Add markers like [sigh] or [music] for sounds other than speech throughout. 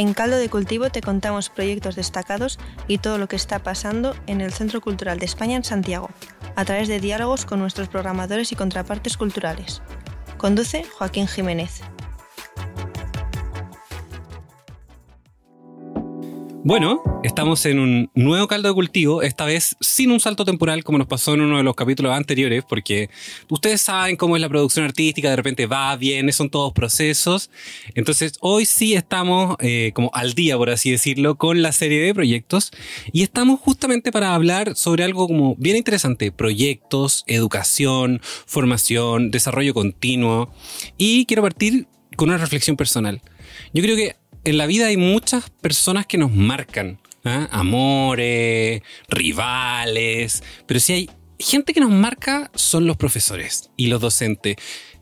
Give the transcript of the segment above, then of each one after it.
En Caldo de Cultivo te contamos proyectos destacados y todo lo que está pasando en el Centro Cultural de España en Santiago, a través de diálogos con nuestros programadores y contrapartes culturales. Conduce Joaquín Jiménez. Bueno, estamos en un nuevo caldo de cultivo, esta vez sin un salto temporal como nos pasó en uno de los capítulos anteriores, porque ustedes saben cómo es la producción artística, de repente va, viene, son todos procesos. Entonces, hoy sí estamos eh, como al día, por así decirlo, con la serie de proyectos y estamos justamente para hablar sobre algo como bien interesante, proyectos, educación, formación, desarrollo continuo. Y quiero partir con una reflexión personal. Yo creo que en la vida hay muchas personas que nos marcan. ¿ah? Amores, rivales. Pero si hay gente que nos marca son los profesores y los docentes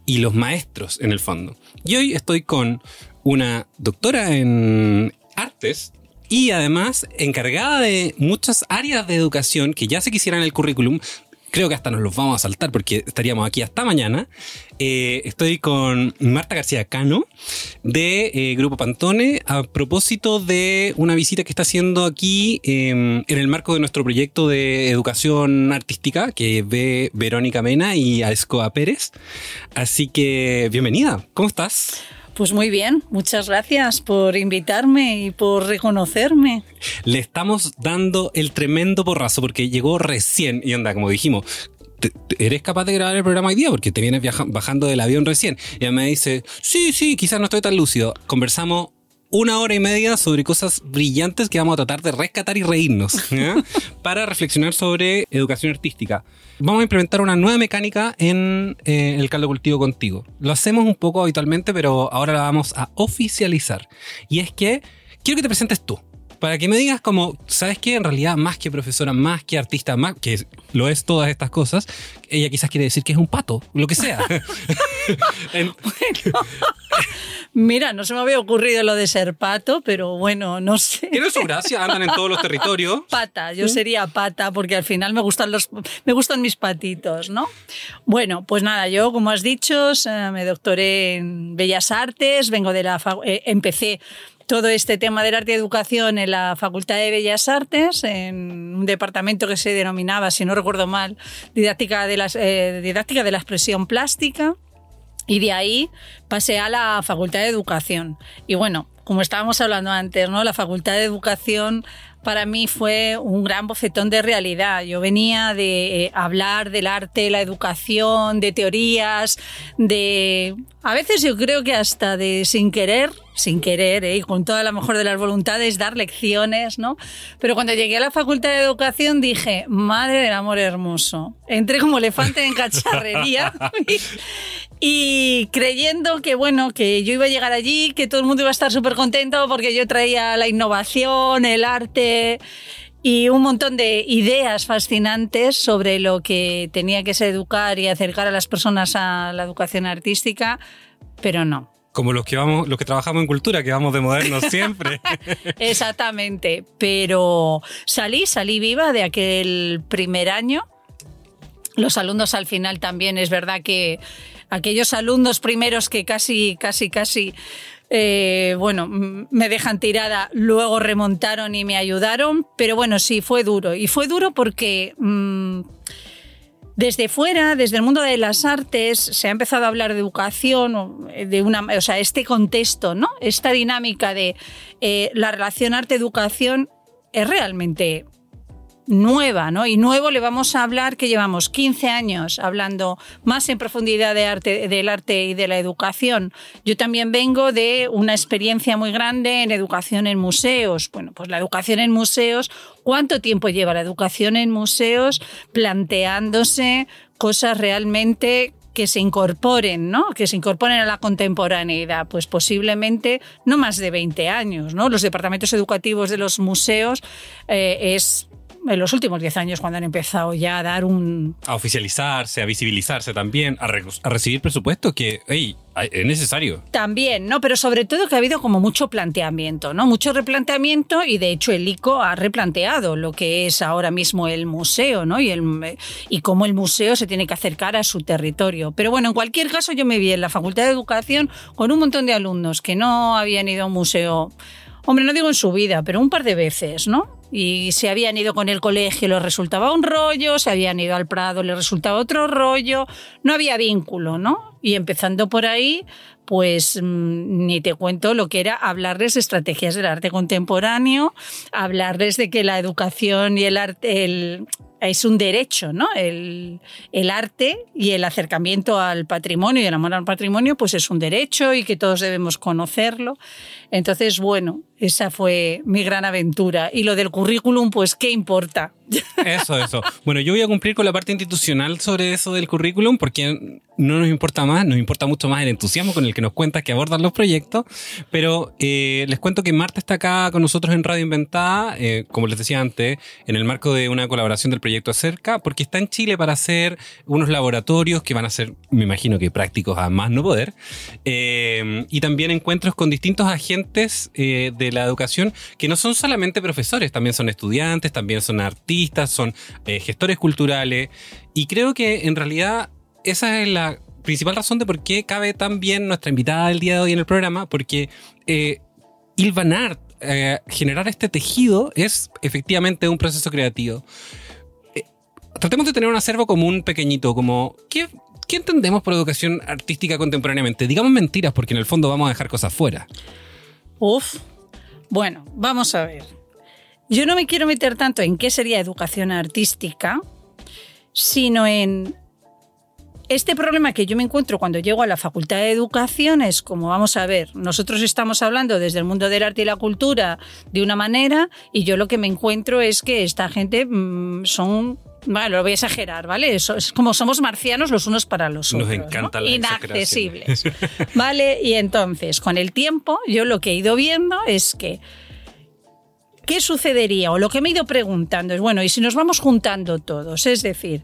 y los maestros en el fondo. Y hoy estoy con una doctora en artes y además encargada de muchas áreas de educación que ya se quisieran en el currículum, creo que hasta nos los vamos a saltar porque estaríamos aquí hasta mañana. Eh, estoy con Marta García Cano de eh, Grupo Pantone a propósito de una visita que está haciendo aquí em, en el marco de nuestro proyecto de educación artística que ve Verónica Mena y Escoa Pérez. Así que bienvenida, ¿cómo estás? Pues muy bien, muchas gracias por invitarme y por reconocerme. Le estamos dando el tremendo porrazo porque llegó recién y anda, como dijimos, ¿eres capaz de grabar el programa hoy día? Porque te vienes bajando del avión recién. Y ella me dice, sí, sí, quizás no estoy tan lúcido. Conversamos una hora y media sobre cosas brillantes que vamos a tratar de rescatar y reírnos [laughs] para reflexionar sobre educación artística. Vamos a implementar una nueva mecánica en eh, el caldo cultivo contigo. Lo hacemos un poco habitualmente, pero ahora la vamos a oficializar. Y es que quiero que te presentes tú para que me digas como, ¿sabes qué? En realidad, más que profesora, más que artista, más que lo es todas estas cosas, ella quizás quiere decir que es un pato, lo que sea. [laughs] [laughs] bueno, mira, no se me había ocurrido lo de ser pato, pero bueno, no sé. Tiene su gracia, andan en todos los territorios. [laughs] Pata, yo sería pata porque al final me gustan los, me gustan mis patitos, ¿no? Bueno, pues nada, yo como has dicho, me doctoré en Bellas Artes, vengo de la, eh, empecé todo este tema del arte y educación en la Facultad de Bellas Artes, en un departamento que se denominaba, si no recuerdo mal, didáctica de, las, eh, didáctica de la expresión plástica. Y de ahí pasé a la Facultad de Educación. Y bueno, como estábamos hablando antes, ¿no? La Facultad de Educación para mí fue un gran bofetón de realidad. Yo venía de eh, hablar del arte, la educación, de teorías, de... A veces yo creo que hasta de sin querer, sin querer, ¿eh? y con toda la mejor de las voluntades, dar lecciones, ¿no? Pero cuando llegué a la Facultad de Educación dije, madre del amor hermoso. Entré como elefante en cacharrería [laughs] y creyendo que, bueno, que yo iba a llegar allí, que todo el mundo iba a estar súper contento porque yo traía la innovación, el arte y un montón de ideas fascinantes sobre lo que tenía que ser educar y acercar a las personas a la educación artística, pero no. Como los que vamos, los que trabajamos en cultura, que vamos de modernos [laughs] siempre. Exactamente. Pero salí, salí viva de aquel primer año. Los alumnos al final también es verdad que aquellos alumnos primeros que casi, casi, casi eh, bueno, me dejan tirada, luego remontaron y me ayudaron, pero bueno, sí, fue duro. Y fue duro porque mm, desde fuera, desde el mundo de las artes, se ha empezado a hablar de educación, de una, o sea, este contexto, ¿no? Esta dinámica de eh, la relación arte-educación es realmente nueva, ¿no? Y nuevo le vamos a hablar que llevamos 15 años hablando más en profundidad de arte, del arte y de la educación. Yo también vengo de una experiencia muy grande en educación en museos. Bueno, pues la educación en museos, ¿cuánto tiempo lleva la educación en museos planteándose cosas realmente que se incorporen, ¿no? Que se incorporen a la contemporaneidad, pues posiblemente no más de 20 años, ¿no? Los departamentos educativos de los museos eh, es en los últimos 10 años cuando han empezado ya a dar un... A oficializarse, a visibilizarse también, a, a recibir presupuesto que, hey, es necesario. También, ¿no? Pero sobre todo que ha habido como mucho planteamiento, ¿no? Mucho replanteamiento y de hecho el ICO ha replanteado lo que es ahora mismo el museo, ¿no? Y, el, y cómo el museo se tiene que acercar a su territorio. Pero bueno, en cualquier caso yo me vi en la Facultad de Educación con un montón de alumnos que no habían ido a un museo hombre, no digo en su vida, pero un par de veces, ¿no? Y se habían ido con el colegio, les resultaba un rollo, se habían ido al Prado, les resultaba otro rollo, no había vínculo, ¿no? Y empezando por ahí, pues mm, ni te cuento lo que era hablarles de estrategias del arte contemporáneo, hablarles de que la educación y el arte, el, es un derecho, ¿no? El, arte y el acercamiento al patrimonio y el amor al patrimonio, pues es un derecho y que todos debemos conocerlo. Entonces, bueno, esa fue mi gran aventura. Y lo del currículum, pues, ¿qué importa? [laughs] Eso, eso. Bueno, yo voy a cumplir con la parte institucional sobre eso del currículum porque no nos importa más, nos importa mucho más el entusiasmo con el que nos cuentas que abordan los proyectos. Pero eh, les cuento que Marta está acá con nosotros en Radio Inventada, eh, como les decía antes, en el marco de una colaboración del proyecto Acerca, porque está en Chile para hacer unos laboratorios que van a ser, me imagino que prácticos a más no poder, eh, y también encuentros con distintos agentes de la educación que no son solamente profesores, también son estudiantes, también son artistas son eh, gestores culturales, y creo que en realidad esa es la principal razón de por qué cabe tan bien nuestra invitada del día de hoy en el programa, porque eh, hilvanar, eh, generar este tejido es efectivamente un proceso creativo. Tratemos de tener un acervo común pequeñito, como ¿qué, ¿qué entendemos por educación artística contemporáneamente? Digamos mentiras, porque en el fondo vamos a dejar cosas fuera. Uf, bueno, vamos a ver. Yo no me quiero meter tanto en qué sería educación artística, sino en este problema que yo me encuentro cuando llego a la Facultad de Educación es como, vamos a ver, nosotros estamos hablando desde el mundo del arte y la cultura de una manera y yo lo que me encuentro es que esta gente mm, son bueno, lo voy a exagerar, ¿vale? Eso es como somos marcianos los unos para los otros. Nos encanta la Inaccesibles. [laughs] ¿Vale? Y entonces, con el tiempo, yo lo que he ido viendo es que ¿qué sucedería? O lo que me he ido preguntando es, bueno, ¿y si nos vamos juntando todos? Es decir,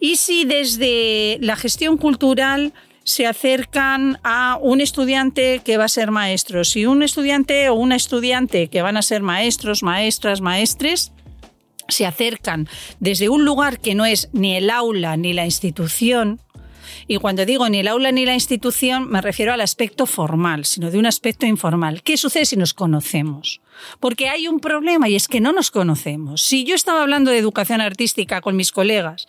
¿y si desde la gestión cultural se acercan a un estudiante que va a ser maestro? Si un estudiante o una estudiante que van a ser maestros, maestras, maestres, se acercan desde un lugar que no es ni el aula ni la institución, y cuando digo ni el aula ni la institución, me refiero al aspecto formal, sino de un aspecto informal. ¿Qué sucede si nos conocemos? Porque hay un problema y es que no nos conocemos. Si yo estaba hablando de educación artística con mis colegas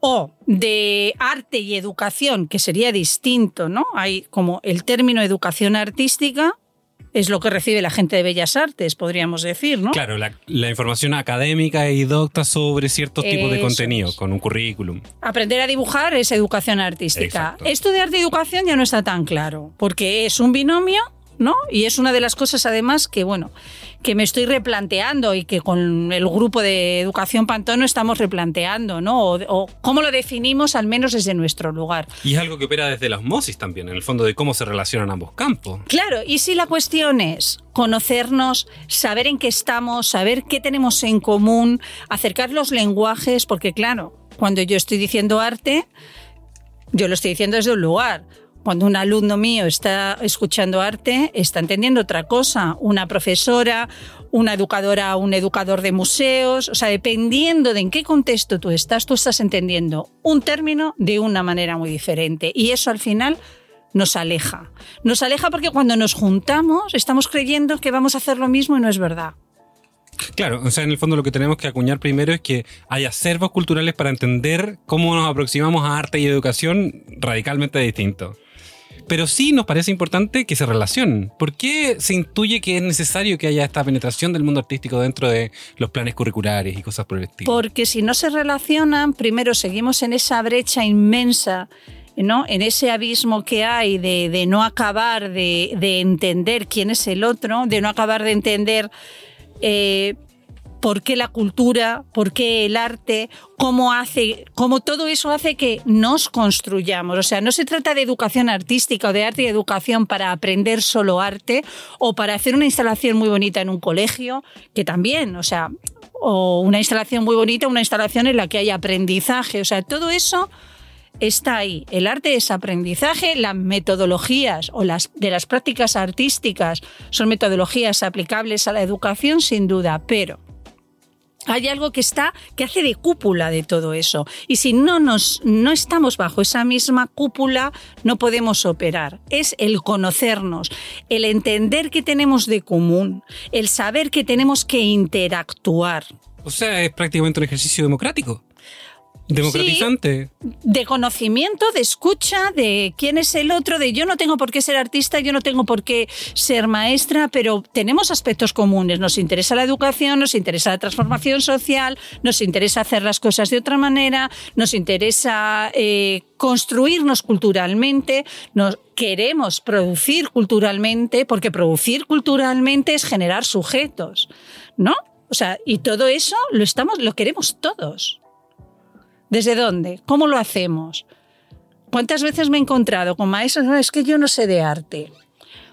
o de arte y educación, que sería distinto, ¿no? Hay como el término educación artística es lo que recibe la gente de Bellas Artes, podríamos decir, ¿no? Claro, la, información académica y docta sobre ciertos tipos de contenido, con un currículum. Aprender a dibujar es educación artística. Esto de arte y educación ya no está tan claro, porque es un binomio ¿no? Y es una de las cosas además que, bueno, que me estoy replanteando y que con el grupo de Educación Pantono estamos replanteando, ¿no? O, cómo lo definimos al menos desde nuestro lugar. Y es algo que opera desde la osmosis también, en el fondo de cómo se relacionan ambos campos. Claro, y si la cuestión es conocernos, saber en qué estamos, saber qué tenemos en común, acercar los lenguajes, porque claro, cuando yo estoy diciendo arte, yo lo estoy diciendo desde un lugar cuando un alumno mío está escuchando arte, está entendiendo otra cosa. Una profesora, una educadora, un educador de museos. O sea, dependiendo de en qué contexto tú estás, tú estás entendiendo un término de una manera muy diferente. Y eso al final nos aleja. Nos aleja porque cuando nos juntamos estamos creyendo que vamos a hacer lo mismo y no es verdad. Claro, o sea, en el fondo lo que tenemos que acuñar primero es que hay acervos culturales para entender cómo nos aproximamos a arte y educación radicalmente distintos pero sí nos parece importante que se relacionen. ¿Por qué se intuye que es necesario que haya esta penetración del mundo artístico dentro de los planes curriculares y cosas por el estilo? Porque si no se relacionan, primero seguimos en esa brecha inmensa ¿no? en ese abismo que hay de, no acabar de, entender quién es el otro, de no acabar de entender eh, por qué la cultura, por qué el arte, cómo hace, cómo todo eso hace que nos construyamos. O sea, no se trata de educación artística o de arte y educación para aprender solo arte o para hacer una instalación muy bonita en un colegio, que también, o sea, o una instalación muy bonita, una instalación en la que hay aprendizaje. O sea, todo eso está ahí. El arte es aprendizaje, las metodologías o las de las prácticas artísticas son metodologías aplicables a la educación sin duda, pero hay algo que está que hace de cúpula de todo eso. Y si no nos no estamos bajo esa misma cúpula no podemos operar. Es el conocernos el entender que tenemos de común el saber que tenemos que interactuar. O sea es prácticamente un ejercicio democrático democratizante. de conocimiento, de escucha, de quién es el otro, de yo no tengo por qué ser artista, yo no tengo por qué ser maestra, pero tenemos aspectos comunes. Nos interesa la educación, nos interesa la transformación social, nos interesa hacer las cosas de otra manera, nos interesa eh, construirnos culturalmente, nos queremos producir culturalmente, porque producir culturalmente es generar sujetos, ¿no? O sea, y todo eso lo estamos, lo queremos todos. ¿Desde dónde? ¿Cómo lo hacemos? ¿Cuántas veces me he encontrado con maestros? No, es que yo no sé de arte.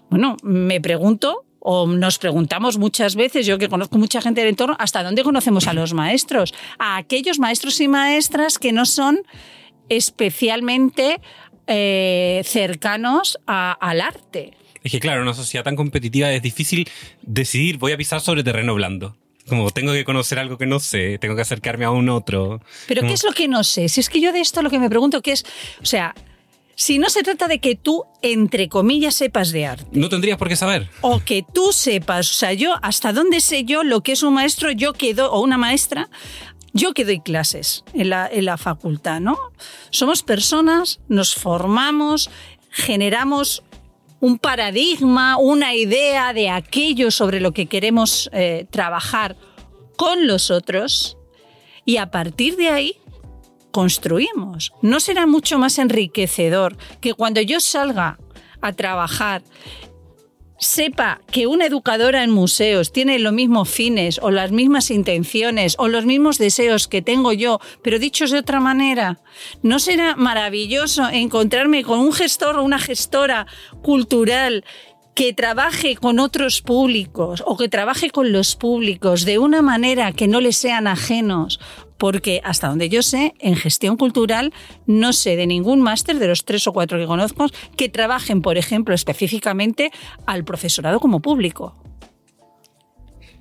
Bueno, me pregunto, o nos preguntamos muchas veces, yo que conozco mucha gente del entorno, ¿hasta dónde conocemos a los maestros? A aquellos maestros y maestras que no son especialmente eh, cercanos al arte. Es que claro, en una sociedad tan competitiva es difícil decidir voy a pisar sobre terreno blando. Como tengo que conocer algo que no sé, tengo que acercarme a un otro. Pero ¿qué es lo que no sé? Si es que yo de esto lo que me pregunto que es, o sea, si no se trata de que tú, entre comillas, sepas de arte. No tendrías por qué saber. O que tú sepas, o sea, yo, hasta dónde sé yo lo que es un maestro, yo quedo, o una maestra, yo que doy clases en la, en la facultad, ¿no? Somos personas, nos formamos, generamos un paradigma, una idea de aquello sobre lo que queremos eh, trabajar con los otros y a partir de ahí construimos. ¿No será mucho más enriquecedor que cuando yo salga a trabajar sepa que una educadora en museos tiene los mismos fines o las mismas intenciones o los mismos deseos que tengo yo, pero dichos de otra manera, ¿no será maravilloso encontrarme con un gestor o una gestora cultural que trabaje con otros públicos o que trabaje con los públicos de una manera que no les sean ajenos porque hasta donde yo sé, en gestión cultural no sé de ningún máster de los tres o cuatro que conozco que trabajen, por ejemplo, específicamente al profesorado como público.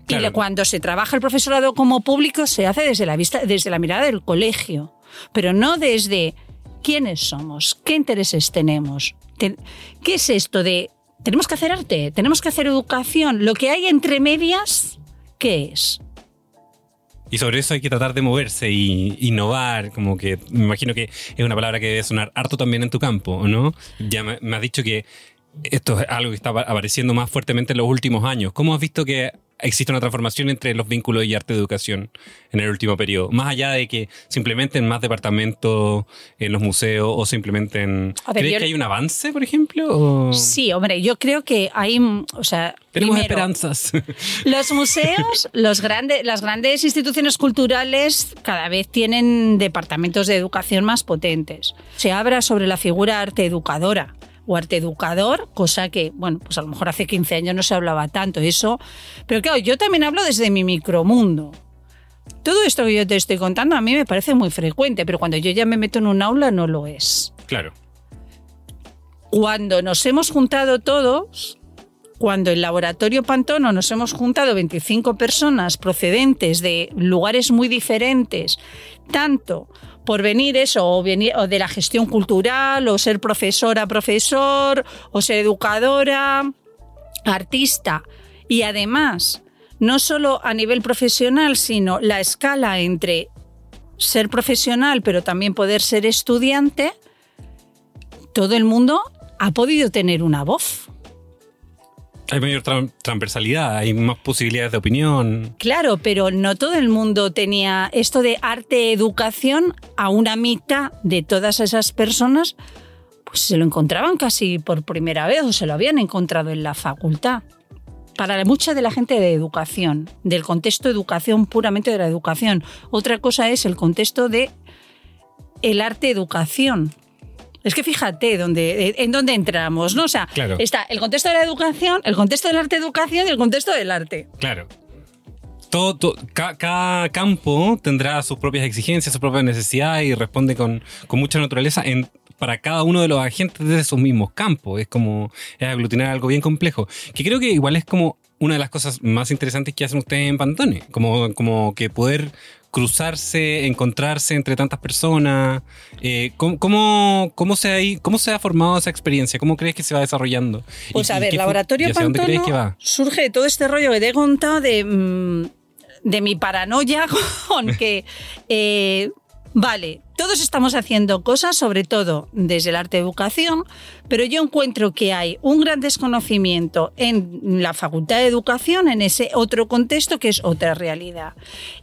Y cuando se trabaja el profesorado como público se hace desde la vista, desde la mirada del colegio, pero no desde quiénes somos, qué intereses tenemos, qué es esto de tenemos que hacer arte, tenemos que hacer educación, lo que hay entre medias, ¿qué es? Y sobre eso hay que tratar de moverse y innovar, como que me imagino que es una palabra que debe sonar harto también en tu campo, ¿no? Ya me, me has dicho que esto es algo que está apareciendo más fuertemente en los últimos años. ¿Cómo has visto que existe una transformación entre los vínculos y arte de educación en el último periodo. Más allá de que se implementen más departamentos en los museos o se implementen... ¿Crees que hay un avance, por ejemplo? Sí, hombre, yo creo que hay... O sea, Tenemos esperanzas. [laughs] Los museos, los grandes, las grandes instituciones culturales cada vez tienen departamentos de educación más potentes. Se habla sobre la figura arte educadora o arte educador, cosa que, bueno, pues a lo mejor hace 15 años no se hablaba tanto eso. Pero claro, yo también hablo desde mi micromundo. Todo esto que yo te estoy contando a mí me parece muy frecuente, pero cuando yo ya me meto en un aula no lo es. Claro. Cuando nos hemos juntado todos, cuando el laboratorio Pantono nos hemos juntado 25 personas procedentes de lugares muy diferentes, tanto por venir eso, o, venir, de la gestión cultural, o ser profesora, profesor, o ser educadora, artista. Y además, no solo a nivel profesional, sino la escala entre ser profesional, pero también poder ser estudiante, todo el mundo ha podido tener una voz. Hay mayor transversalidad, hay más posibilidades de opinión. Claro, pero no todo el mundo tenía esto de arte-educación a una mitad de todas esas personas, pues se lo encontraban casi por primera vez o se lo habían encontrado en la facultad. Para mucha de la gente de educación, del contexto de educación puramente de la educación. Otra cosa es el contexto de el arte-educación, es que fíjate dónde, en dónde entramos, ¿no? O sea, está el contexto de la educación, el contexto del arte educación y el contexto del arte. Claro. todo, todo- ca- cada campo tendrá sus propias exigencias, sus propias necesidades y responde con, con mucha naturaleza en, para cada uno de los agentes de esos mismos campos. Es como es aglutinar algo bien complejo. Que creo que igual es como una de las cosas más interesantes que hacen ustedes en Pantone. Como, como que poder cruzarse, encontrarse entre tantas personas. Eh, ¿cómo, cómo, cómo se ha, ¿Cómo se ha formado esa experiencia? ¿Cómo crees que se va desarrollando? Pues ¿Y- a ver, Laboratorio Pantono va? surge de todo este rollo que te he contado de, mm, de mi paranoia [laughs] con que, eh, vale, todos estamos haciendo cosas, sobre todo desde el arte de educación, pero yo encuentro que hay un gran desconocimiento en la Facultad de Educación, en ese otro contexto que es otra realidad.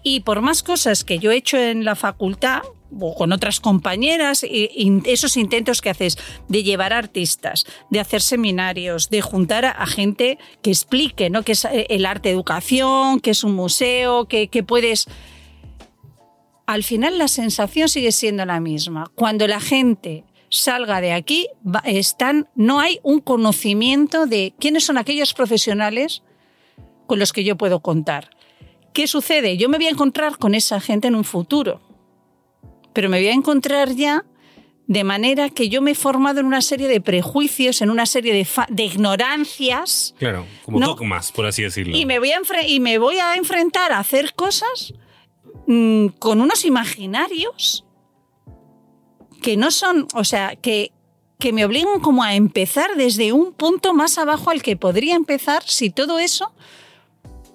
Y por más cosas que yo he hecho en la facultad, o con otras compañeras, esos intentos que haces de llevar artistas, de hacer seminarios, de juntar a, gente que explique ¿no? qué es eh, el arte de educación, qué es un museo, que puedes... Al final la sensación sigue siendo la misma. Cuando la gente salga de aquí, están, no hay un conocimiento de quiénes son aquellos profesionales con los que yo puedo contar. ¿Qué sucede? Yo me voy a encontrar con esa gente en un futuro, pero me voy a encontrar ya de manera que yo me he formado en una serie de prejuicios, en una serie de, ignorancias, Claro, como No. dogmas, por así decirlo. y me voy a, enfre- y me voy a enfrentar a hacer cosas mm, con unos imaginarios que no son, o sea, que, que me obligan como a empezar desde un punto más abajo al que podría empezar si todo eso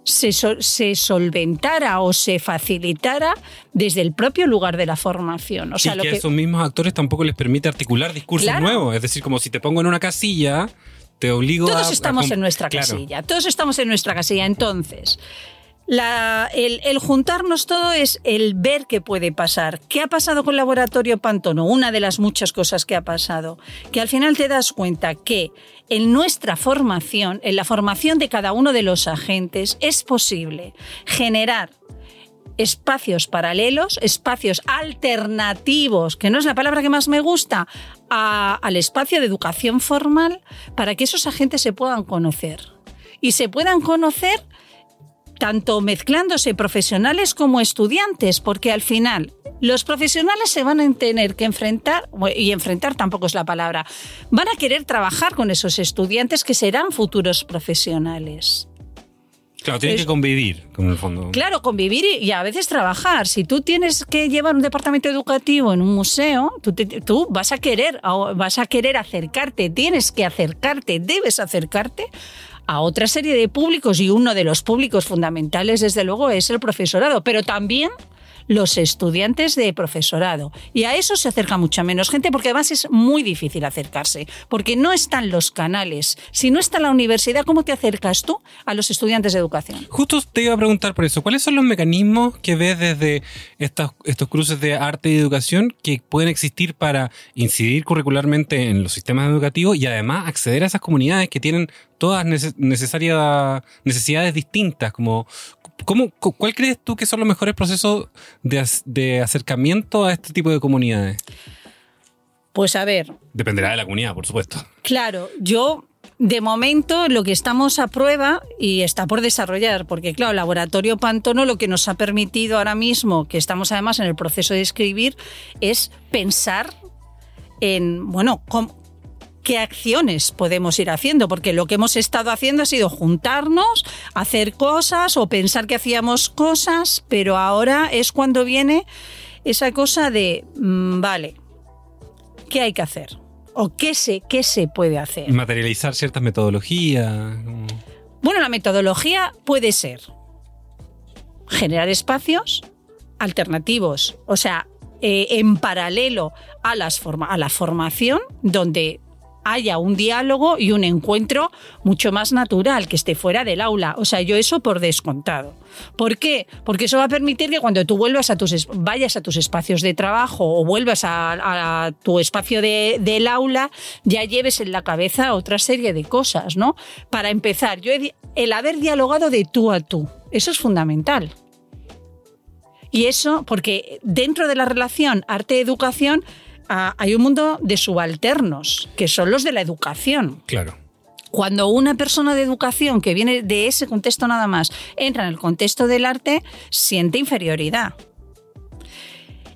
se, sol- se solventara o se facilitara desde el propio lugar de la formación. O sea, y lo que, a esos mismos actores tampoco les permite articular discursos Claro. nuevos. Es decir, como si te pongo en una casilla, te obligo a... Todos a estamos comp- en nuestra Claro. casilla, todos estamos en nuestra casilla. Entonces, la- el, el juntarnos todo es el ver qué puede pasar. ¿Qué ha pasado con Laboratorio Pantono? Una de las muchas cosas que ha pasado. Que al final te das cuenta que en nuestra formación, en la formación de cada uno de los agentes, es posible generar espacios paralelos, espacios alternativos, que no es la palabra que más me gusta, al espacio de educación formal, para que esos agentes se puedan conocer. Y se puedan conocer tanto mezclándose profesionales como estudiantes, porque al final los profesionales se van a tener que enfrentar, y enfrentar tampoco es la palabra, van a querer trabajar con esos estudiantes que serán futuros profesionales. Claro, tienen que convivir, con el fondo. Claro, convivir y, y a veces trabajar. Si tú tienes que llevar un departamento educativo en un museo, tú, te- tú vas a querer, vas a querer acercarte, tienes que acercarte, debes acercarte a otra serie de públicos y uno de los públicos fundamentales, desde luego, es el profesorado, pero también los estudiantes de profesorado. Y a eso se acerca mucha menos gente porque además es muy difícil acercarse, porque no están los canales. Si no está la universidad, ¿cómo te acercas tú a los estudiantes de educación? Justo te iba a preguntar por eso. ¿Cuáles son los mecanismos que ves desde estos, estos cruces de arte y educación que pueden existir para incidir curricularmente en los sistemas educativos y además acceder a esas comunidades que tienen todas nece- necesarias necesidades distintas? Como, ¿cómo, cu- ¿Cuál crees tú que son los mejores procesos de, de acercamiento a este tipo de comunidades? Pues a ver, Dependerá de la comunidad, por supuesto. Claro, yo de momento lo que estamos a prueba y está por desarrollar, porque claro, Laboratorio Pantono lo que nos ha permitido ahora mismo, que estamos además en el proceso de escribir, es pensar en, bueno, cómo- qué acciones podemos ir haciendo, porque lo que hemos estado haciendo ha sido juntarnos, hacer cosas o pensar que hacíamos cosas, pero ahora es cuando viene esa cosa de, mm, vale, ¿qué hay que hacer? ¿O qué se, qué se puede hacer? Materializar ciertas metodologías. como- Bueno, la metodología puede ser generar espacios alternativos, o sea, eh, en paralelo a, las forma- a la formación, donde haya un diálogo y un encuentro mucho más natural, que esté fuera del aula. O sea, yo eso por descontado. ¿Por qué? Porque eso va a permitir que cuando tú vuelvas a tus, vayas a tus espacios de trabajo o vuelvas a, tu espacio de- del aula, ya lleves en la cabeza otra serie de cosas, ¿no? Para empezar, yo he el haber dialogado de tú a tú, eso es fundamental. Y eso, porque dentro de la relación arte-educación hay un mundo de subalternos, que son los de la educación. Claro. Cuando una persona de educación que viene de ese contexto nada más entra en el contexto del arte, siente inferioridad.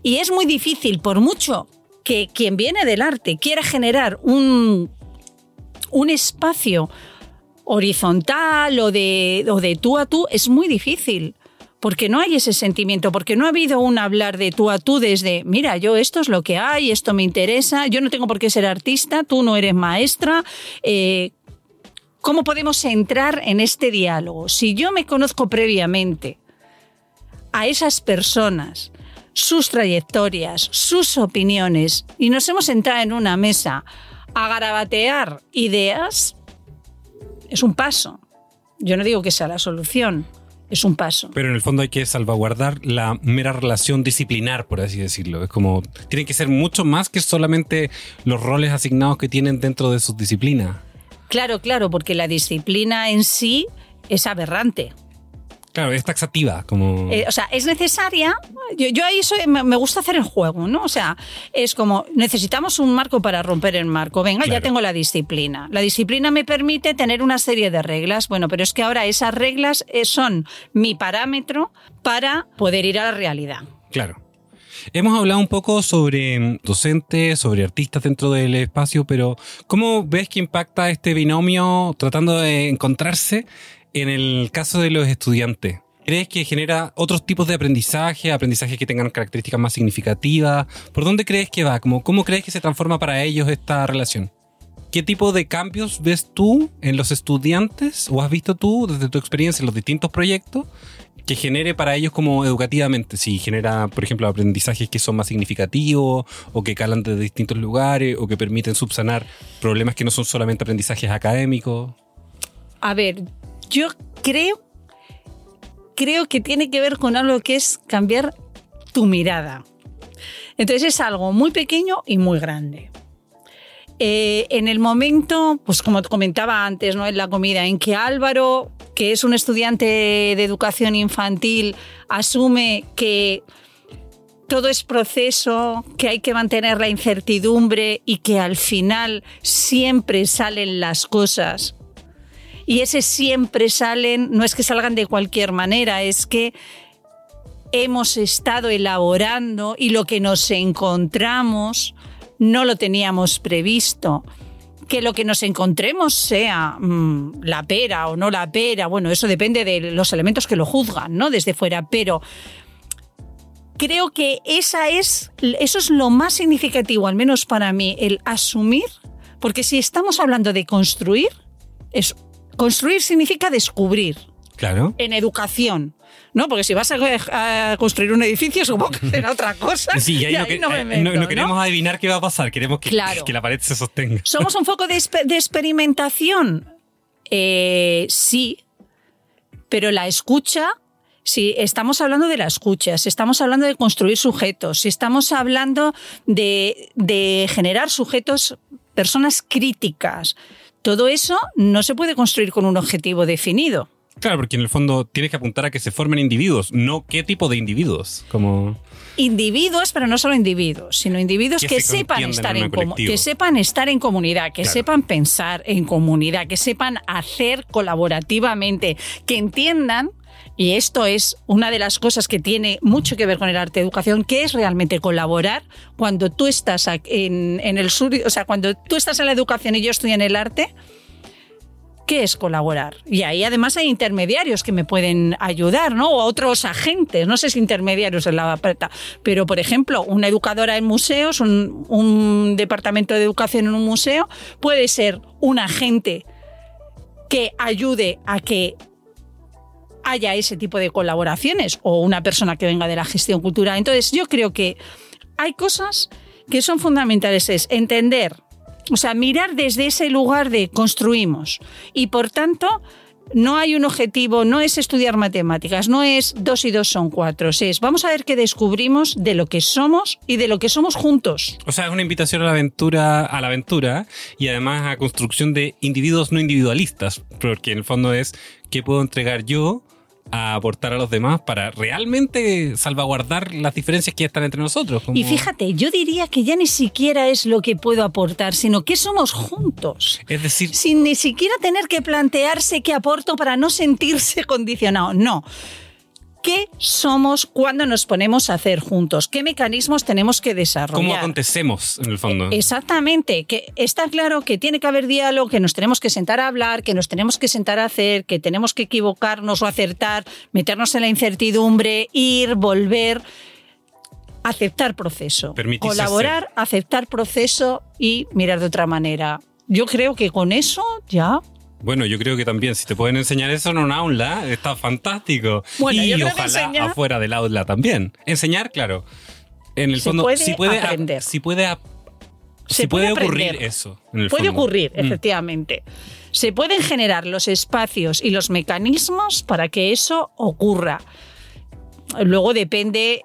Y es muy difícil, por mucho que quien viene del arte quiera generar un, un espacio horizontal o de, o de tú a tú, es muy difícil porque no hay ese sentimiento, porque no ha habido un hablar de tú a tú desde, mira, yo esto es lo que hay, esto me interesa, yo no tengo por qué ser artista, tú no eres maestra. Eh, ¿Cómo podemos entrar en este diálogo? Si yo me conozco previamente a esas personas, sus trayectorias, sus opiniones, y nos hemos sentado en una mesa a garabatear ideas, es un paso. Yo no digo que sea la solución, es un paso. Pero en el fondo hay que salvaguardar la mera relación disciplinar, por así decirlo. Es como, tienen que ser mucho más que solamente los roles asignados que tienen dentro de sus disciplinas. Claro, claro, porque la disciplina en sí es aberrante. Claro, es taxativa, como... Eh, o sea, es necesaria. Yo, ahí soy, me gusta hacer el juego, ¿no? O sea, es como, necesitamos un marco para romper el marco. Venga, ya tengo la disciplina. La disciplina me permite tener una serie de reglas. Bueno, pero es que ahora esas reglas eh, son mi parámetro para poder ir a la realidad. Claro. Hemos hablado un poco sobre docentes, sobre artistas dentro del espacio, pero ¿cómo ves que impacta este binomio tratando de encontrarse en el caso de los estudiantes? ¿Crees que genera otros tipos de aprendizaje, aprendizaje que tengan características más significativas? ¿Por dónde crees que va? ¿Cómo, ¿Cómo crees que se transforma para ellos esta relación? ¿Qué tipo de cambios ves tú en los estudiantes o has visto tú desde tu experiencia en los distintos proyectos que genere para ellos como educativamente? Si genera, por ejemplo, aprendizajes que son más significativos o que calan de distintos lugares o que permiten subsanar problemas que no son solamente aprendizajes académicos. A ver, yo creo, creo que tiene que ver con algo que es cambiar tu mirada. Entonces es algo muy pequeño y muy grande. Eh, en el momento, pues como comentaba antes, ¿no? en la comida, en que Álvaro, que es un estudiante de educación infantil, asume que todo es proceso, que hay que mantener la incertidumbre y que al final siempre salen las cosas y ese siempre salen, no es que salgan de cualquier manera, es que hemos estado elaborando y lo que nos encontramos no lo teníamos previsto. Que lo que nos encontremos sea mm, la pera o no la pera, bueno, eso depende de los elementos que lo juzgan, ¿no? Desde fuera, pero creo que esa es, eso es lo más significativo, al menos para mí, el asumir, porque si estamos hablando de construir, es Construir significa descubrir. Claro. En educación. ¿no? Porque si vas a, construir un edificio, supongo que será otra cosa. Sí, y ahí, no, queremos adivinar qué va a pasar, queremos que, que, la pared se sostenga. ¿Somos un foco de, experimentación? Eh, sí, pero la escucha, si estamos hablando de la escucha, si estamos hablando de construir sujetos, si estamos hablando de, de generar sujetos, personas críticas, todo eso no se puede construir con un objetivo definido. Claro, porque en el fondo tienes que apuntar a que se formen individuos, no qué tipo de individuos. Como individuos, pero no solo individuos, sino individuos que, sepan estar en que sepan estar en comunidad, que sepan pensar en comunidad, que sepan hacer colaborativamente, que entiendan y esto es una de las cosas que tiene mucho que ver con el arte educación, que es realmente colaborar cuando tú estás en, el sur, o sea, cuando tú estás en la educación y yo estoy en el arte. ¿Qué es colaborar? Y ahí además hay intermediarios que me pueden ayudar, ¿no? O otros agentes, no sé si intermediarios en la aperta, pero por ejemplo, una educadora en museos, un departamento de educación en un museo, puede ser un agente que ayude a que haya ese tipo de colaboraciones o una persona que venga de la gestión cultural. Entonces, yo creo que hay cosas que son fundamentales, es entender, o sea, mirar desde ese lugar de construimos y por tanto no hay un objetivo, no es estudiar matemáticas, no es dos y dos son cuatro, es vamos a ver qué descubrimos de lo que somos y de lo que somos juntos. O sea, es una invitación a la aventura, a la aventura y además a construcción de individuos no individualistas, porque en el fondo es qué puedo entregar yo a aportar a los demás para realmente salvaguardar las diferencias que ya están entre nosotros. como- Y fíjate, yo diría que ya ni siquiera es lo que puedo aportar, sino que somos juntos. Es decir, Sin ni siquiera tener que plantearse qué aporto para no sentirse [laughs] condicionado. No. ¿Qué somos cuando nos ponemos a hacer juntos? ¿Qué mecanismos tenemos que desarrollar? ¿cómo acontecemos en el fondo? Exactamente, que está claro que tiene que haber diálogo, que nos tenemos que sentar a hablar, que nos tenemos que sentar a hacer, que tenemos que equivocarnos o acertar, meternos en la incertidumbre, ir, volver, aceptar proceso, Permitirse colaborar, aceptar proceso y mirar de otra manera. Yo creo que con eso ya Bueno, yo creo que también, si te pueden enseñar eso en un aula, está fantástico. Bueno, y yo ojalá enseñar- afuera del aula también. Enseñar, claro. En el fondo, puede si puede, aprender. si puede, Se si puede, puede ocurrir eso. en el Puede fondo. ocurrir, Mm. efectivamente. Se pueden generar los espacios y los mecanismos para que eso ocurra. Luego depende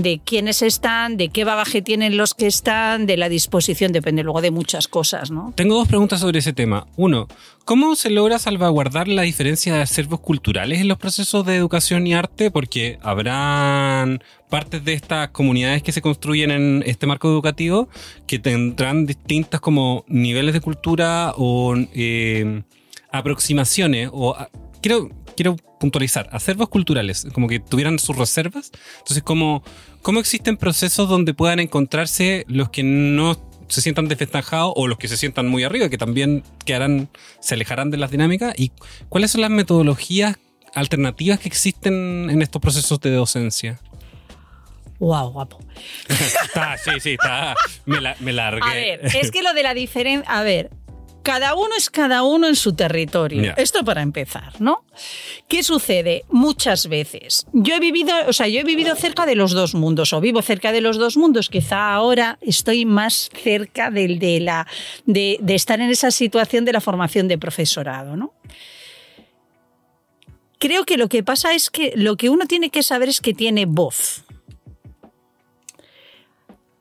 de quiénes están, de qué bagaje tienen los que están, de la disposición, depende luego de muchas cosas, ¿no? Tengo dos preguntas sobre ese tema. Uno, ¿cómo se logra salvaguardar la diferencia de acervos culturales en los procesos de educación y arte? Porque habrán partes de estas comunidades que se construyen en este marco educativo que tendrán distintas como niveles de cultura o eh, aproximaciones o... a- quiero, quiero puntualizar, acervos culturales, como que tuvieran sus reservas. Entonces, ¿cómo, cómo existen procesos donde puedan encontrarse los que no se sientan desventajados o los que se sientan muy arriba, que también quedarán, se alejarán de las dinámicas? ¿Y cuáles son las metodologías alternativas que existen en estos procesos de docencia? Wow, guapo. [laughs] está, sí, sí, está. Me, la, me largué. A ver, es que lo de la diferencia, a ver, cada uno es cada uno en su territorio. Esto para empezar, ¿no? ¿Qué sucede? Muchas veces. Yo he vivido, o sea, yo he vivido cerca de los dos mundos, o vivo cerca de los dos mundos. Quizá ahora estoy más cerca del de la de, de estar en esa situación de la formación de profesorado, ¿no? Creo que lo que pasa es que lo que uno tiene que saber es que tiene voz.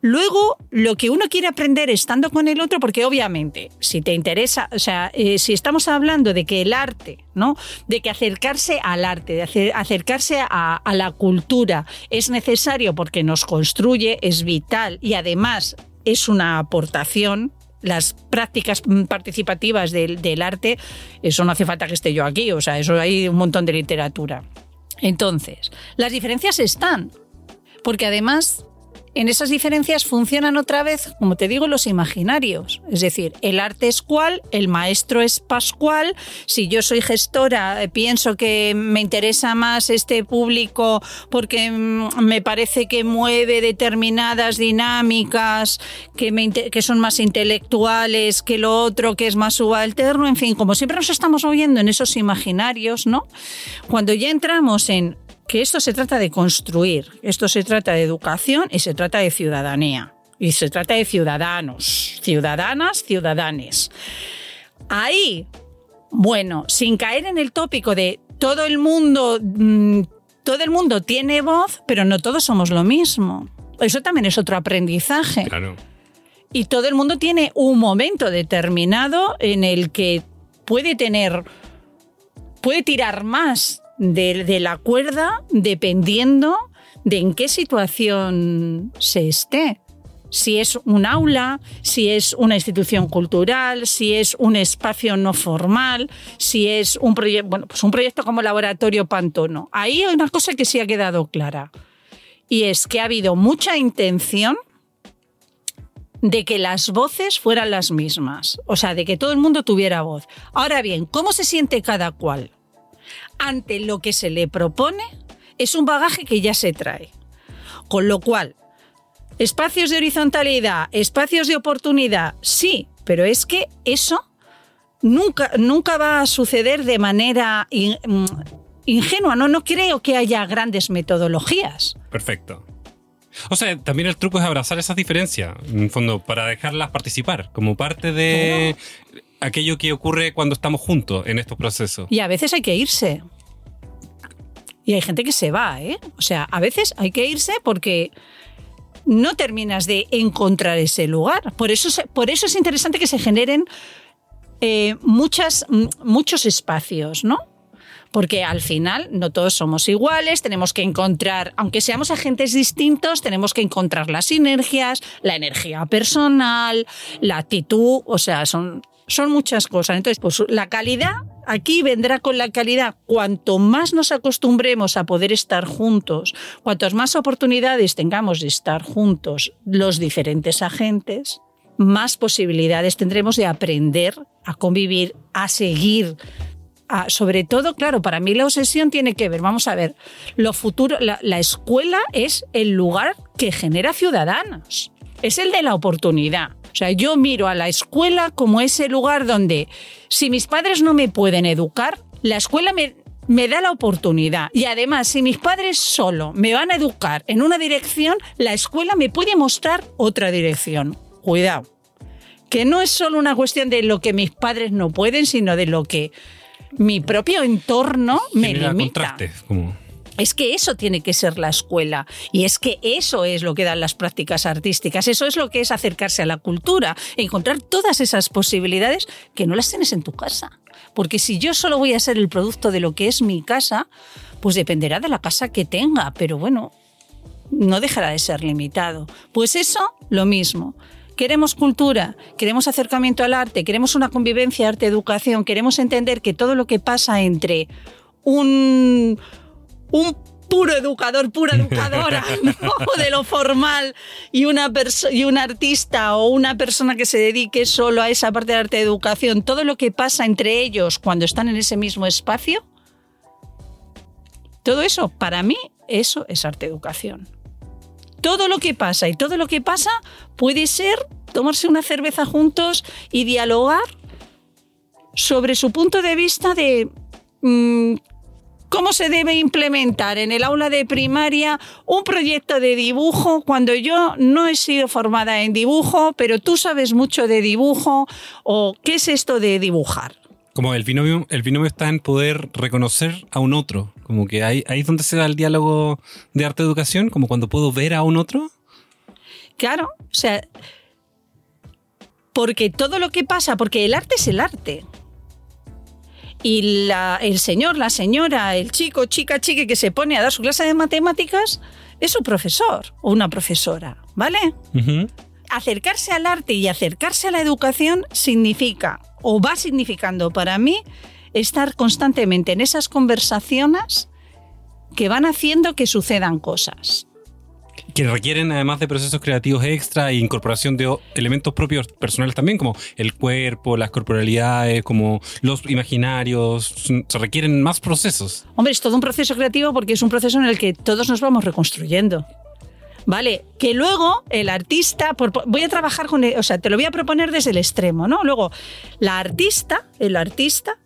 Luego, lo que uno quiere aprender estando con el otro, porque obviamente, si te interesa, o sea, eh, si estamos hablando de que el arte, ¿no? De que acercarse al arte, de acercarse a, la cultura es necesario porque nos construye, es vital y además es una aportación. Las prácticas participativas del, del arte, eso no hace falta que esté yo aquí, o sea, eso hay un montón de literatura. Entonces, las diferencias están, porque además en esas diferencias funcionan otra vez, como te digo, los imaginarios. Es decir, el arte es cual, el maestro es pascual. Si yo soy gestora, eh, pienso que me interesa más este público porque mm, me parece que mueve determinadas dinámicas, que, son más intelectuales que lo otro, que es más subalterno. En fin, como siempre nos estamos moviendo en esos imaginarios, ¿no? Cuando ya entramos en que esto se trata de construir, esto se trata de educación y se trata de ciudadanía. Y se trata de ciudadanos, ciudadanas, ciudadanes. Ahí, bueno, sin caer en el tópico de todo el mundo, mm, todo el mundo tiene voz, pero no todos somos lo mismo. Eso también es otro aprendizaje. Claro. Y todo el mundo tiene un momento determinado en el que puede tener, puede tirar más de, la cuerda dependiendo de en qué situación se esté. Si es un aula, si es una institución cultural, si es un espacio no formal, si es un proyecto, bueno, pues un proyecto como Laboratorio Pantono. Ahí hay una cosa que sí ha quedado clara. Y es que ha habido mucha intención de que las voces fueran las mismas, o sea, de que todo el mundo tuviera voz. Ahora bien, ¿cómo se siente cada cual ante lo que se le propone? Es un bagaje que ya se trae. Con lo cual, espacios de horizontalidad, espacios de oportunidad, sí, pero es que eso nunca, nunca va a suceder de manera in- mm, ingenua. No, no creo que haya grandes metodologías. Perfecto. O sea, también el truco es abrazar esas diferencias, en el fondo, para dejarlas participar, como parte de aquello que ocurre cuando estamos juntos en estos procesos. Y a veces hay que irse. Y hay gente que se va, ¿eh? O sea, a veces hay que irse porque no terminas de encontrar ese lugar. Por eso, por eso es interesante que se generen eh, muchas, muchos espacios, ¿no? porque al final no todos somos iguales, tenemos que encontrar, aunque seamos agentes distintos, tenemos que encontrar las sinergias, la energía personal, la actitud, o sea, son, son muchas cosas. Entonces, pues la calidad aquí vendrá con la calidad. Cuanto más nos acostumbremos a poder estar juntos, cuantas más oportunidades tengamos de estar juntos los diferentes agentes, más posibilidades tendremos de aprender a convivir, a seguir. sobre todo, claro, para mí la obsesión tiene que ver, vamos a ver, lo futuro, la, la escuela es el lugar que genera ciudadanos, es el de la oportunidad. O sea, yo miro a la escuela como ese lugar donde si mis padres no me pueden educar, la escuela me, me da la oportunidad. Y además, si mis padres solo me van a educar en una dirección, la escuela me puede mostrar otra dirección. Cuidado. Que no es solo una cuestión de lo que mis padres no pueden, sino de lo que mi propio entorno me Genera limita. contrastes, como... Es que eso tiene que ser la escuela y es que eso es lo que dan las prácticas artísticas, eso es lo que es acercarse a la cultura, encontrar todas esas posibilidades que no las tienes en tu casa. Porque si yo solo voy a ser el producto de lo que es mi casa, pues dependerá de la casa que tenga, pero bueno, no dejará de ser limitado. Pues eso, lo mismo. Queremos cultura, queremos acercamiento al arte, queremos una convivencia arte-educación, queremos entender que todo lo que pasa entre un, un puro educador, pura educadora, [laughs] ¿no? de lo formal, y una y un artista o una persona que se dedique solo a esa parte de arte de educación, todo lo que pasa entre ellos cuando están en ese mismo espacio, todo eso, para mí, eso es arte educación. Todo lo que pasa y todo lo que pasa puede ser tomarse una cerveza juntos y dialogar sobre su punto de vista de mmm, cómo se debe implementar en el aula de primaria un proyecto de dibujo cuando yo no he sido formada en dibujo, pero tú sabes mucho de dibujo o qué es esto de dibujar. Como el binomio, el binomio está en poder reconocer a un otro. Como que ahí, ahí es donde se da el diálogo de arte-educación, como cuando puedo ver a un otro. Claro, o sea, porque todo lo que pasa, porque el arte es el arte. Y la, el señor, la señora, el chico, chica, chique que se pone a dar su clase de matemáticas es un profesor o una profesora, ¿vale? Uh -huh. Acercarse al arte y acercarse a la educación significa, o va significando para mí, estar constantemente en esas conversaciones que van haciendo que sucedan cosas que requieren además de procesos creativos extra e incorporación de elementos propios personales también, como el cuerpo, las corporalidades, como los imaginarios, se requieren más procesos. Hombre, es todo un proceso creativo porque es un proceso en el que todos nos vamos reconstruyendo. Vale, que luego el artista, voy a trabajar con, o sea, te lo voy a proponer desde el extremo, ¿no? Luego, la artista, el artista,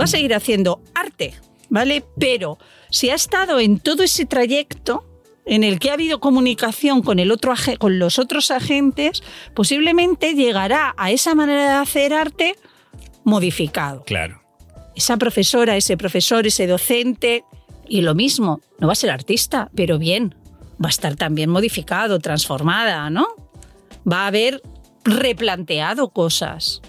va a seguir haciendo arte, ¿vale? Pero si ha estado en todo ese trayecto, en el que ha habido comunicación con, el otro, con los otros agentes, posiblemente llegará a esa manera de hacer arte modificado. Claro. Esa profesora, ese profesor, ese docente, y lo mismo, no va a ser artista, pero bien, va a estar también modificado, transformada, ¿no? Va a haber replanteado cosas.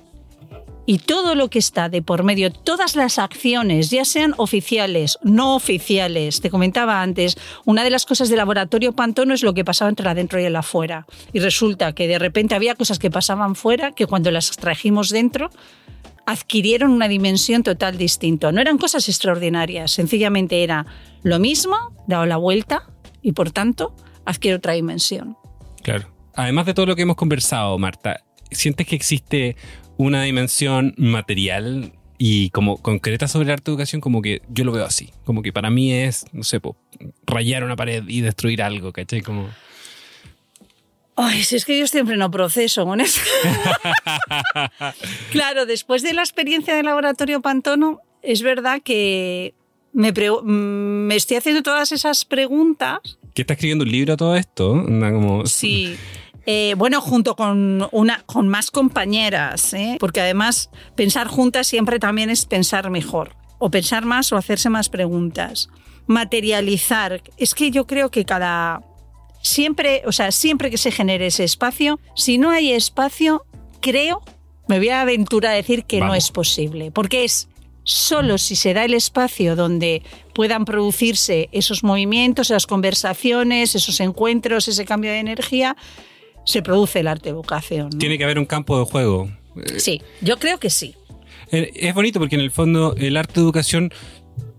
Y todo lo que está de por medio, todas las acciones, ya sean oficiales, no oficiales, te comentaba antes, una de las cosas del laboratorio Pantono es lo que pasaba entre adentro y el afuera. Y resulta que de repente había cosas que pasaban fuera que cuando las trajimos dentro adquirieron una dimensión total distinta. No eran cosas extraordinarias, sencillamente era lo mismo, dado la vuelta y por tanto adquiere otra dimensión. Claro. Además de todo lo que hemos conversado, Marta, ¿sientes que existe una dimensión material y como concreta sobre el arte educación, como que yo lo veo así. Como que para mí es, no sé, po, rayar una pared y destruir algo, ¿cachai? Como... Ay, si es que yo siempre no proceso con eso. [laughs] claro, después de la experiencia del laboratorio Pantono, es verdad que me, me, estoy haciendo todas esas preguntas. ¿Qué está escribiendo un libro a todo esto? Como... Sí. [laughs] Eh, bueno, junto con, una, con más compañeras, ¿eh? porque además pensar juntas siempre también es pensar mejor, o pensar más o hacerse más preguntas. Materializar, es que yo creo que cada... Siempre, o sea, siempre que se genere ese espacio, si no hay espacio, creo, me voy a aventurar a decir que Vamos. no es posible, porque es solo si se da el espacio donde puedan producirse esos movimientos, esas conversaciones, esos encuentros, ese cambio de energía, se produce el arte educación. Tiene que haber un campo de juego. Sí, yo creo que sí. Eh, Es bonito porque en el fondo el arte educación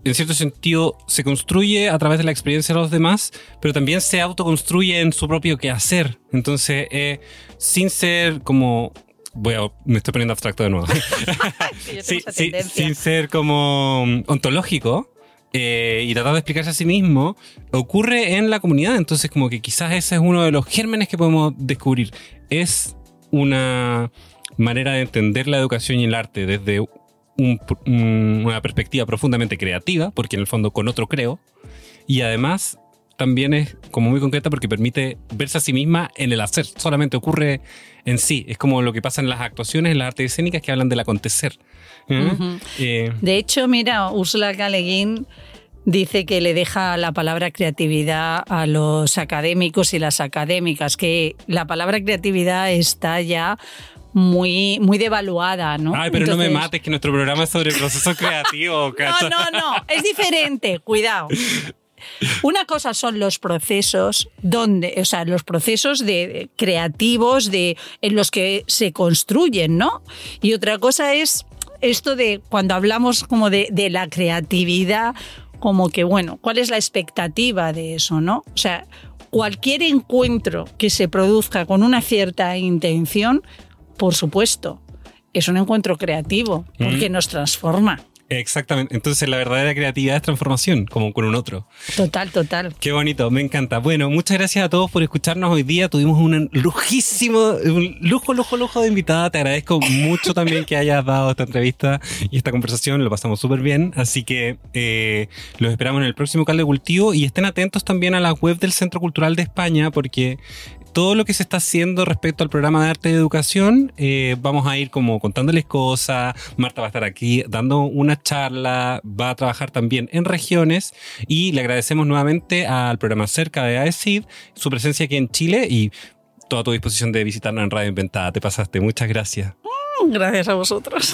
en cierto sentido se construye a través de la experiencia de los demás, pero también se autoconstruye en su propio quehacer. Entonces, eh, sin ser como voy a, me estoy poniendo abstracto de nuevo. [laughs] sí, [laughs] sí, sin ser como mm, ontológico eh, y tratar de explicarse a sí mismo, ocurre en la comunidad. Entonces, como que quizás ese es uno de los gérmenes que podemos descubrir. Es una manera de entender la educación y el arte desde un, un, una perspectiva profundamente creativa, porque en el fondo con otro creo, y además también es como muy concreta porque permite verse a sí misma en el hacer, solamente ocurre en sí, es como lo que pasa en las actuaciones, en las artes escénicas que hablan del acontecer. ¿Eh? Uh -huh. eh, de hecho, mira, Úrsula Caleguín dice que le deja la palabra creatividad a los académicos y las académicas, que la palabra creatividad está ya muy, muy devaluada, ¿no? Ay, pero Entonces... no me mates, que nuestro programa es sobre el proceso creativo. [laughs] no, no, no, es diferente, cuidado. [laughs] Una cosa son los procesos donde, o sea, los procesos de, creativos de, en los que se construyen, ¿no? Y otra cosa es esto de cuando hablamos como de, de la creatividad, como que, bueno, ¿cuál es la expectativa de eso, no? O sea, cualquier encuentro que se produzca con una cierta intención, por supuesto, es un encuentro creativo, porque mm. nos transforma. Exactamente. Entonces la verdadera creatividad es transformación, como con un otro. Total, total. Qué bonito, me encanta. Bueno, muchas gracias a todos por escucharnos hoy día. Tuvimos un lujísimo, un lujo, lujo, lujo de invitada. Te agradezco mucho también que hayas dado esta entrevista y esta conversación. Lo pasamos súper bien. Así que eh, los esperamos en el próximo Caldo de Cultivo y estén atentos también a la web del Centro Cultural de España porque todo lo que se está haciendo respecto al programa de arte y educación, eh, vamos a ir como contándoles cosas. Marta va a estar aquí dando una charla, va a trabajar también en regiones y le agradecemos nuevamente al programa Cerca de AECID su presencia aquí en Chile y toda tu disposición de visitarnos en Radio Inventada. Te pasaste. Muchas gracias. Gracias a vosotros.